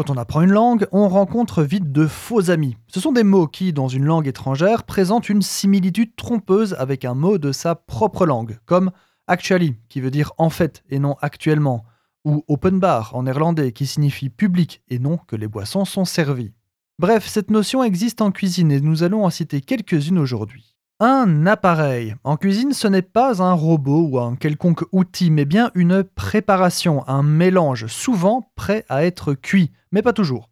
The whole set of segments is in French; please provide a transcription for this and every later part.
Quand on apprend une langue, on rencontre vite de faux amis. Ce sont des mots qui, dans une langue étrangère, présentent une similitude trompeuse avec un mot de sa propre langue, comme actually, qui veut dire en fait et non actuellement, ou open bar en néerlandais, qui signifie public et non que les boissons sont servies. Bref, cette notion existe en cuisine et nous allons en citer quelques-unes aujourd'hui. Un appareil. En cuisine, ce n'est pas un robot ou un quelconque outil, mais bien une préparation, un mélange, souvent prêt à être cuit, mais pas toujours.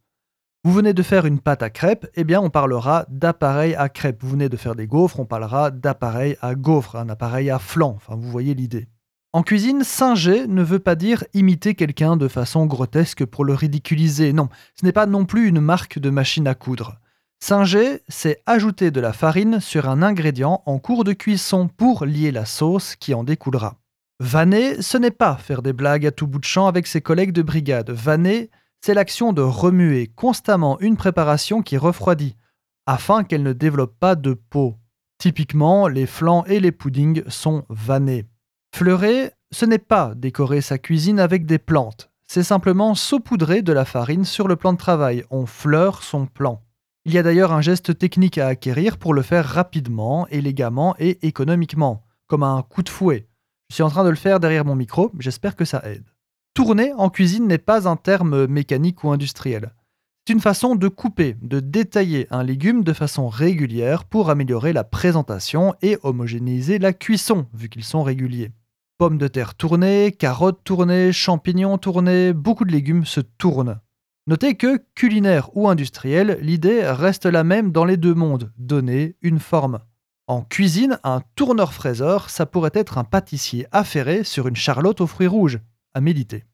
Vous venez de faire une pâte à crêpes, eh bien on parlera d'appareil à crêpes. Vous venez de faire des gaufres, on parlera d'appareil à gaufres, un appareil à flan, enfin vous voyez l'idée. En cuisine, singer ne veut pas dire imiter quelqu'un de façon grotesque pour le ridiculiser, non, ce n'est pas non plus une marque de machine à coudre. Singer, c'est ajouter de la farine sur un ingrédient en cours de cuisson pour lier la sauce qui en découlera. Vanner, ce n'est pas faire des blagues à tout bout de champ avec ses collègues de brigade. Vanner, c'est l'action de remuer constamment une préparation qui refroidit, afin qu'elle ne développe pas de peau. Typiquement, les flancs et les puddings sont vannés. Fleurer, ce n'est pas décorer sa cuisine avec des plantes, c'est simplement saupoudrer de la farine sur le plan de travail. On fleure son plan. Il y a d'ailleurs un geste technique à acquérir pour le faire rapidement, élégamment et économiquement, comme un coup de fouet. Je suis en train de le faire derrière mon micro, j'espère que ça aide. Tourner en cuisine n'est pas un terme mécanique ou industriel. C'est une façon de couper, de détailler un légume de façon régulière pour améliorer la présentation et homogénéiser la cuisson, vu qu'ils sont réguliers. Pommes de terre tournées, carottes tournées, champignons tournés, beaucoup de légumes se tournent. Notez que, culinaire ou industriel, l'idée reste la même dans les deux mondes, donner une forme. En cuisine, un tourneur-fraiseur, ça pourrait être un pâtissier affairé sur une charlotte aux fruits rouges, à méditer.